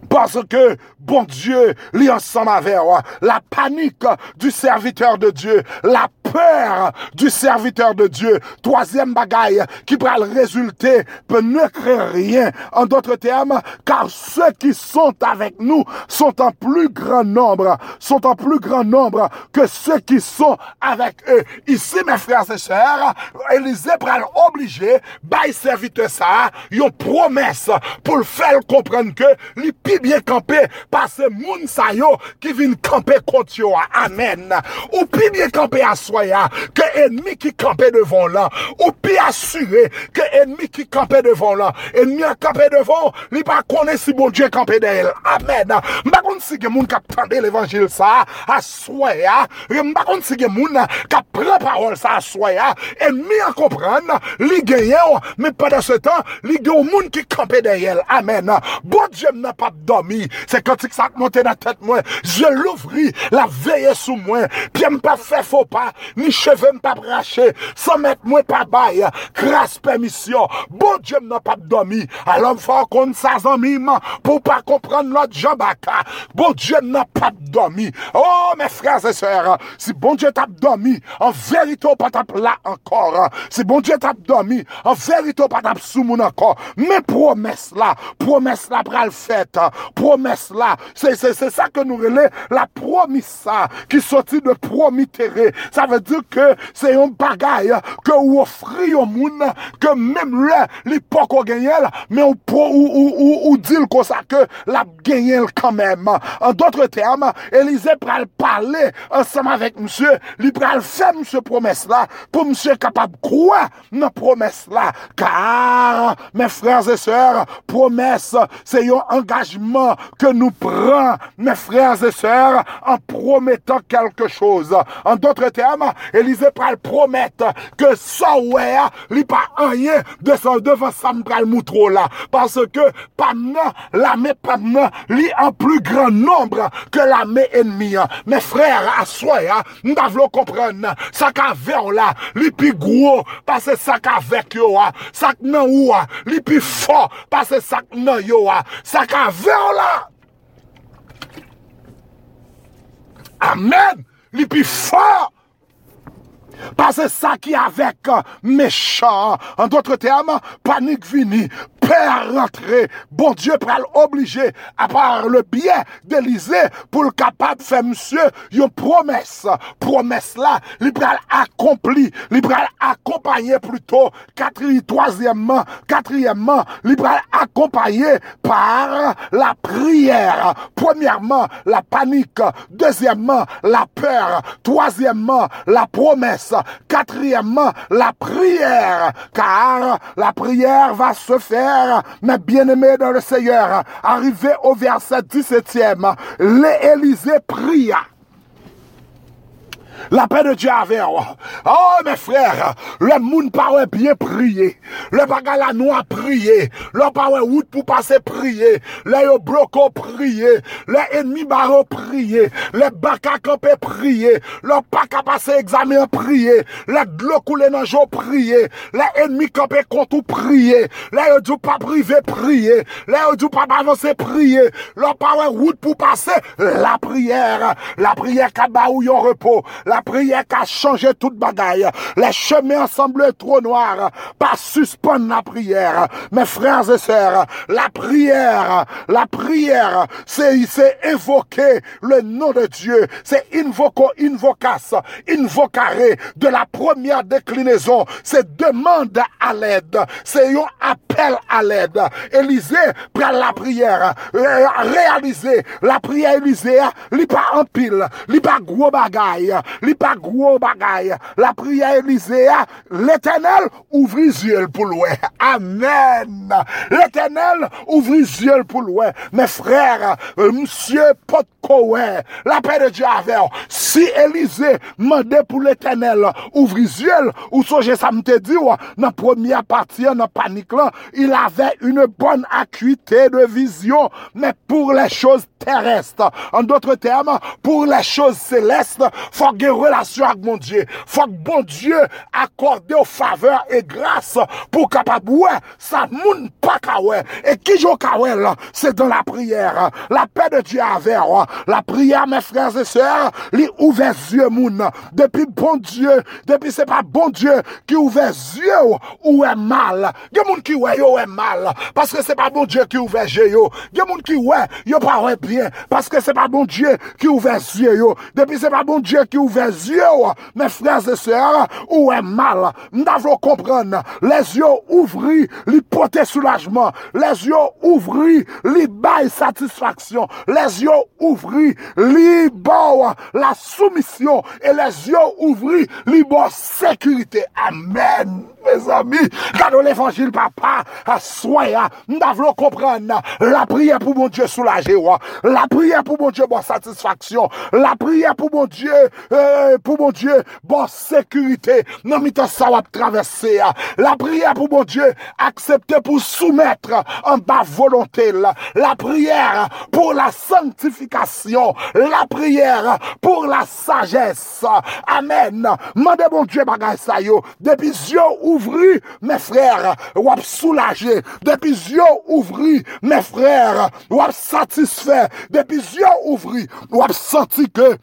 Parce que, bon Dieu, li ensemble avec la panique du serviteur de Dieu, la peur du serviteur de Dieu, troisième bagaille qui pourra le résulter, peut ne créer rien. En d'autres termes, car ceux qui sont avec nous sont en plus grand nombre, sont en plus grand nombre que ceux qui sont avec eux. Ici, mes frères et sœurs, Élisée pral obligé, by serviteur ça, yon promesse pour le faire comprendre que pi bien campé par ce yo qui vient camper contre. Amen. Ou bien campé à que ennemi qui campait devant là. Ou pi assuré que ennemi qui campait devant là. Ennemi a campé devant, li pas connaît si bon Dieu campé d'elle. Amen. M'pa kon si gen moun kap tande l'évangile ça à soya. M'pa kon si gen moun kap prend parole ça à soya. Ennemi a comprendre, li genyen, mais pendant ce temps, li gen moun qui campait derrière. Amen. Bon Dieu n'a pas dormi. C'est quand il s'est monté dans la tête, moi. Je l'ouvris, la veille sous moi. Puis pas fait faux pas, ni cheve m pap rache, san met mwen pap bay, kras permisyon, bon dje m nan pap domi, alon fwa kon sa zanmi man, pou pa kompran lot jambaka, bon dje m nan pap domi, oh me frase ser, si bon dje tap domi, an verito pa tap la ankor, si bon dje tap domi, an verito pa tap sou moun ankor, me promes la, promes la pral fet, promes la, se se se sa ke nou rele, la promisa, ki soti de promitere, sa ve dire que c'est un bagaille que ou offri au monde que même là, l'époque au gagné, mais on ou dit comme ça que la gagné quand même. En d'autres termes, Élisée pral parler ensemble avec monsieur, il pral faire monsieur promesse là pour monsieur capable de croire dans promesse là. Car mes frères et sœurs, promesse, c'est un engagement que nous prenons, mes frères et sœurs, en promettant quelque chose. En d'autres termes, Elize pral promet ke sa wè ya li pa anye de san devan sam pral moutro la. Parce ke pam nan, la me pam nan, li an plu gran nombre ke la me enmi ya. Me frèr aswa ya, nou davlo kompren nan. Sak avè ou la, li pi gwo, pase sak avèk yo ya. Sak nan ou ya, li pi fò, pase sak nan yo ya. Sak avè ou la. Amen, li pi fò. Pase sa ki avek euh, mechan. An dotre team, panik vini. Père rentré, bon Dieu pral obligé, à part le bien d'Élysée, pour le capable faire monsieur, une promesse, promesse là, il accompli, il accompagné plutôt, troisièmement, quatrièmement, il accompagné par la prière. Premièrement, la panique. Deuxièmement, la peur. Troisièmement, la promesse. Quatrièmement, la prière. Car la prière va se faire frères, mes bien-aimés dans le Seigneur, arrivé au verset 17e, l'Élysée pria. La paix de Dieu avec Oh, mes frères, le monde pas bien prier. Le bagage la noix prier. Le pas route pour passer prier. Le bloco prier. Les ennemis barreaux prier. Les bacs à camper prier. Le pas à passer examen prier. Les glots coulés dans le prier. Les ennemis camper contre prier. Les du pas privé prier. Les du pas avancer prier. Le pas route pour passer la prière. La prière qui a repos. La prière qui a changé toute bagaille. Les chemins semblent trop noirs. Pas suspendre la prière. Mes frères et sœurs, la prière, la prière, c'est, c'est le nom de Dieu. C'est invoco, invocas, invocare de la première déclinaison. C'est demande à l'aide. C'est un appel à l'aide. Élisée prend la prière. Réaliser la prière Élisée, li pas en pile, li pas gros bagaille, li gros bagaille. La prière Élisée, l'éternel ouvre les yeux pour louer. Amen. L'éternel ouvre les yeux pour louer. Mes frères, euh, monsieur La paix de Dieu avec. Si Élisée demandait pour l'éternel ouvre yeux, ou songez ça me te dit, dans première partie, dans panique là, il avait une bonne acuité de vision, mais pour les choses terrestres. En d'autres termes, pour les choses célestes, faut une relation avec mon Dieu. Faut que bon Dieu accorde aux faveurs et grâce pour capable ouais, ça moun pas. Et qui joue là, c'est dans la prière. La paix de Dieu avec. La prière, mes frères et sœurs, les ouvert yeux moun. Depuis bon Dieu, depuis c'est pas bon Dieu qui ouvert yeux ou est mal. Il y a moun qui ouais est mal parce que c'est pas bon Dieu qui ouvert yeux y a moun qui ouais bien parce que c'est pas bon Dieu qui ouvert yeux. Depuis c'est pas bon Dieu qui ouvert yeux mes frères et sœurs, ou est mal. Nous devons comprendre. Les yeux ouvris, les porter soulagement. Les yeux ouvris, les bail satisfaction. Les yeux ouvris, les bon la soumission. Et les yeux ouvris, les bon sécurité. Amen. Mes amis, quand l'évangile, papa, à soya, nous devons comprendre. La prière pour mon Dieu soulager, la prière pour mon Dieu, bonne satisfaction, la prière pour mon Dieu, euh, pour mon Dieu, bonne sécurité, non, mais ça va traverser, la prière pour mon Dieu, accepter pour soumettre en bas volonté, la prière pour la sanctification, la prière pour la sagesse, amen, mandez mon Dieu, bagay sa yo, depuis yeux ouvri, mè frèr, wap soulaje. Depi zyo ouvri, mè frèr, wap satisfè. Depi zyo ouvri, wap santi ke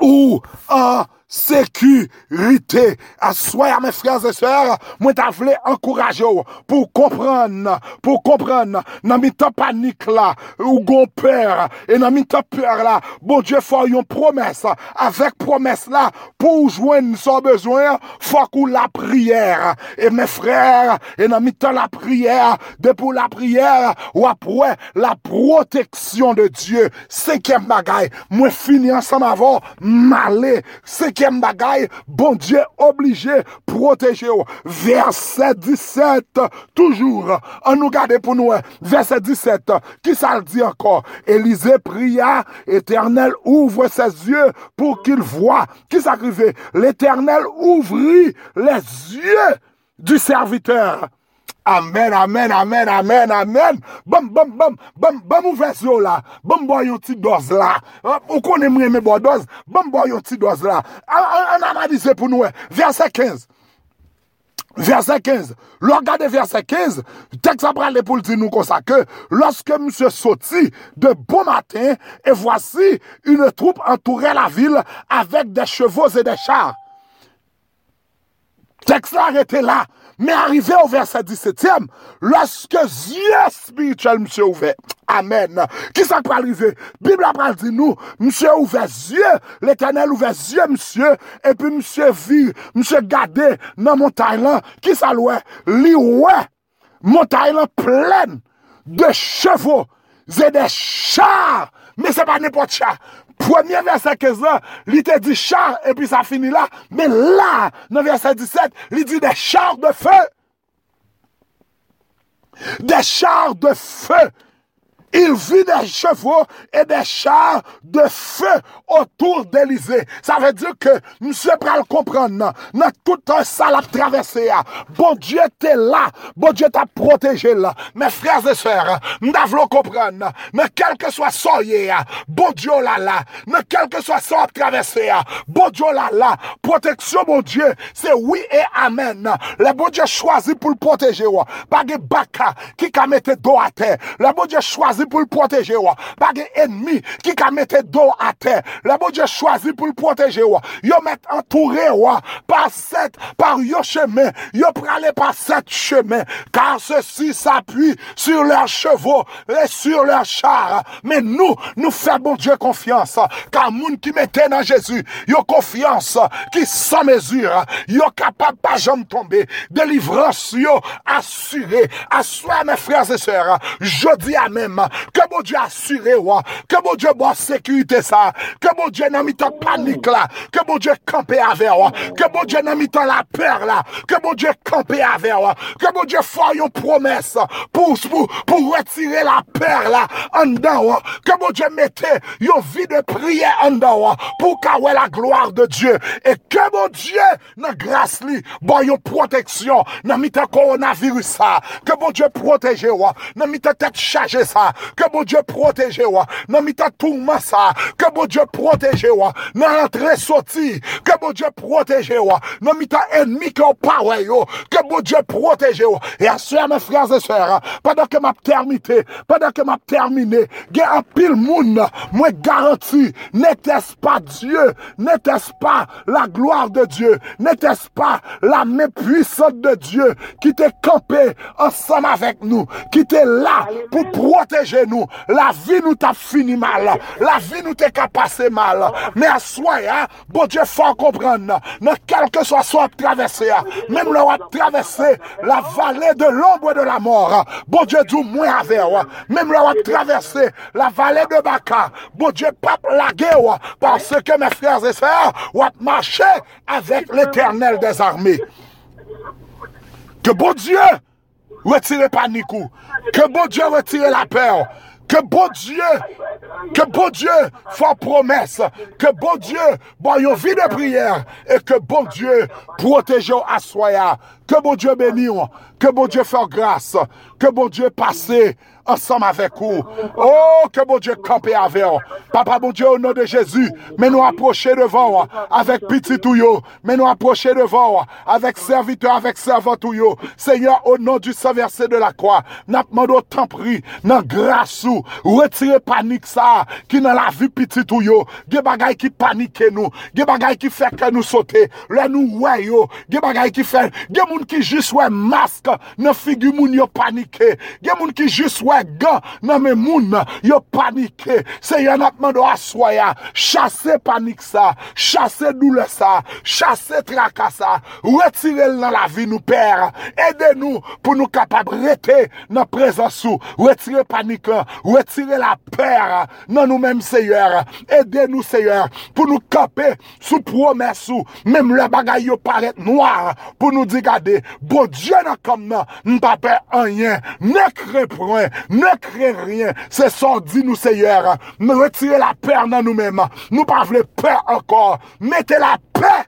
ou an Sekurite, aswaya mwen frans e sèr, mwen ta vle ankouraj yo pou kompran, pou kompran, nan mi ta panik la, ou gon per, e nan mi ta per la, bon Dje fò yon promes, avek promes la, pou jwen son bezwen, fòk ou la priyer, e mwen frèr, e nan mi ta la priyer, depou la priyer, wap wè la proteksyon de Dje, sekèm bagay, mwen fini ansan avon, malè, sekèm, cinquième bagaille, bon Dieu obligé protéger. Verset 17, toujours, on nous garde pour nous, verset 17, qui ça le dit encore? Élisée pria, éternel ouvre ses yeux pour qu'il voit. Qui s'arrivait? L'éternel ouvrit les yeux du serviteur. Amen, amen, amen, amen, amen. Bam, bam, bam, bam, bam ouvre yo la. Bam boy yon ti doz la. Ou konen mwen me bo doz. Bam boy yon ti doz la. An analize pou nou. Verset 15. Verset 15. Lò gade verset 15. Tek sa pral de pou l'di nou konsa ke. Lorske msè soti de bon matin. E vwasi une troupe entoure la vil. Avèk de chevaux et de chars. Tek sa arete la. Mais arrivé au verset 17e, lorsque yeux spirituel, monsieur ouvert, Amen. Qui ça peut arriver? Bible a dit nous, monsieur ouvert yeux, l'éternel ouvert yeux, monsieur, et puis monsieur vit, monsieur gardé dans montagne là, qui ça l'ouè? Li montagne là pleine de chevaux et des chars. Mais c'est pas n'importe char. Premier verset 15 là, il te dit char et puis ça finit là. Mais là, dans verset 17, il dit des chars de feu. des chars de feu. Il vit des chevaux et des chars de feu autour d'Élysée. Ça veut dire que monsieur pral comprendre, nan tout un ça l'a traversé. Bon Dieu t'es là. Bon Dieu t'a protégé là. Mes frères et sœurs, nous devons comprendre, nan quel que soit ah, bon Dieu là là, nan quel que soit son traversé, bon Dieu là là, protection bon Dieu, c'est oui et amen. Le bon Dieu choisi pour le protéger. Pas de baka qui ka mette dos à terre. Le bon Dieu choisi pour le protéger. Pas ennemi qui ka mette dos à terre. Le bon Dieu choisi pour le protéger. Yo met entouré par sept, par yo chemin. Yo pralé par sept chemins. Car ceux-ci s'appuient sur leurs chevaux et sur leurs chars. Mais nous, nous faisons bon Dieu confiance. Car moun qui mettait dans Jésus, yo confiance qui sans mesure, yo capable pas jamais tomber. Délivrance yo assuré. Assuré mes frères et sœurs. Je dis à même que bon Dieu assuré ouais. Que bon Dieu bon sécurité ça. Que bon Dieu n'a mis ta panique là. Que bon Dieu campé avec ouais. Que bon Dieu n'a mis ta la peur là. Que bon Dieu campé avec ouais. Que bon Dieu fasse une promesse pour, pour, pour retirer la peur là en dedans. Que bon Dieu mette une vie de prière en dedans pour qu'il la gloire de Dieu. Et que bon Dieu, dans grâce bon une protection dans mi coronavirus ça. Que bon Dieu protège ouais. Dans mi tête chargée ça. Que bon Dieu protège ouais. Dans mi tourment ça. Que bon Dieu protège ouais. Dans l'entrée sortie. Que bon Dieu protège ouais. Dans mi ennemi qui ouais yo. Que bon Dieu protège ouais. Et à ceux mes frères et sœurs, pendant que m'a terminé, pendant que m'a terminé, a un pile moun, moi garantis, n'était-ce pas Dieu, n'était-ce pas la gloire de Dieu, n'était-ce pas la main puissante de Dieu qui t'est campé ensemble avec nous, qui t'est là pour protéger La vie nous t'a fini mal, la vie nous t'a qu'à passer mal. Mais à soi, hein, bon Dieu, faut comprendre, dans quel que soit soit traversé, hein, même la vallée de l'ombre de la mort. hein, Bon Dieu, du moins avec, hein, même là, on a traversé la vallée de Baka. Bon Dieu, pas lagué, hein, parce que mes frères et sœurs, a marché avec l'éternel des armées. Que bon Dieu retire panique. ou. Que bon Dieu retire la peur. Que bon Dieu, que bon Dieu fasse promesse. Que bon Dieu, une vie de prière. Et que bon Dieu protège à soya. Que bon Dieu bénisse. Que bon Dieu fasse grâce. Que bon Dieu passe ensemble avec vous. Oh, que bon Dieu campe avec vous. Papa, bon Dieu, au nom de Jésus, mais nous approcher devant vous avec petit touyo. Mais nous approcher devant vous avec serviteur, avec servant touyo. Seigneur, au nom du saint versé de la croix, nous demandons tant pris, dans grâce ou, retirez panique ça, qui dans la vie petit touyo. Des bagailles qui paniquent nous, des bagailles qui fait que nous sauter. Là, nous, yo, des bagailles qui fait, des moun qui juste ouais masque, dans figure moun yo paniqué. Des moun qui juste ouais neg nan men moun yo panike. Se yon apman do aswaya, chase panik sa, chase doule sa, chase traka sa, retirel nan la vi nou per, ede nou pou nou kapab rete nan prezansou, retire panik lan, retire la per nan nou menm seyer, ede nou seyer pou nou kape sou promesou, menm le bagay yo paret noir pou nou di gade, bo Diyo nan kom nan, nou pa pe anyen, ne krepwen, Ne kre rien, se son di nou seyeur. Nou retire la per nan nou menman. Nou pa vle per ankor. Mete la per.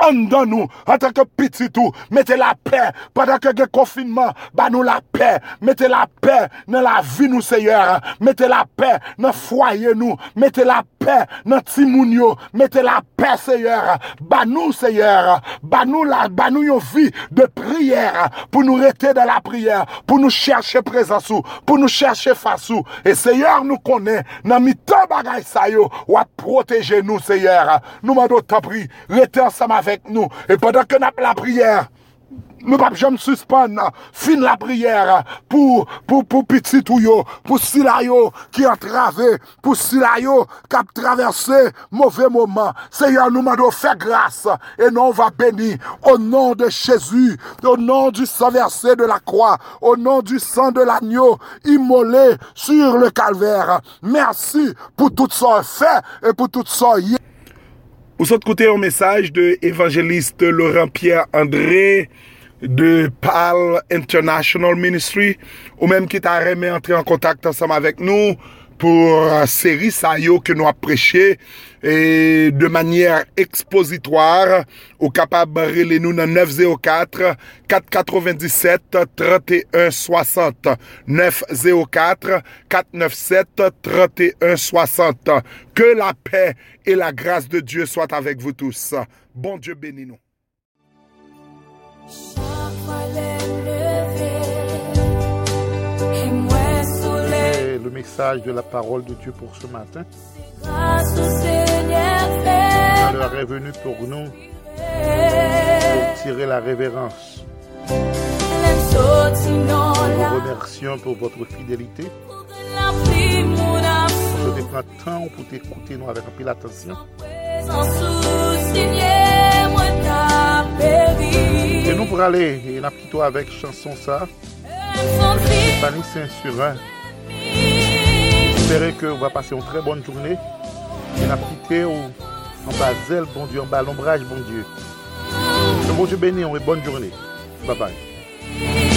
an dan nou, an tanke pititou, mette la pe, padan ke gen konfinman, ba nou la pe, mette la pe nan la vi nou seyeur, mette la pe nan fwaye nou, mette la paix dans timoun yo, mettez la paix Seigneur, nous Seigneur, nous la, vie de prière pour nous rester dans la prière, pour nous chercher présence ou, pour nous chercher face et Seigneur nous connaît, dans mi temps bagay sa yo, ou protéger nous Seigneur, nous m'en prie, restez ensemble avec nous, et pendant que nous la prière, nous pas jamais suspendre fin la prière pour pour pour petit yo pour sila yo qui pour sila yo qui a traversé mauvais moment. Seigneur nous demandons faire grâce et nous on va bénir. Au nom de Jésus au nom du sang versé de la croix au nom du sang de l'agneau immolé sur le calvaire. Merci pour tout ça fait et pour tout ça Vous autres un message de évangéliste Laurent Pierre André de PAL International Ministry ou menm ki ta reme entre en kontakte ansam avek nou pou seri sa yo ke nou ap preche e de manyer ekspozitoar ou kapab rele nou nan 904 497 31 60 904 497 31 60 Ke la pe e la grase de Diyo swat avek vou tous. Bon Diyo beni nou Et le message de la parole de Dieu pour ce matin. L'heure est venue pour nous pour tirer la révérence. Nous vous remercions pour votre fidélité. Je te prends temps pour t'écouter nous avec un peu l'attention. Et nous pour aller, et n'a plutôt avec chanson ça, Fanny Saint-Surin. J'espère que vous va passer une très bonne journée. Et n'a quitté en bas zèle, bon Dieu, en bas l'ombrage, bon Dieu. Que bon Dieu béni, et bonne journée. Bye bye.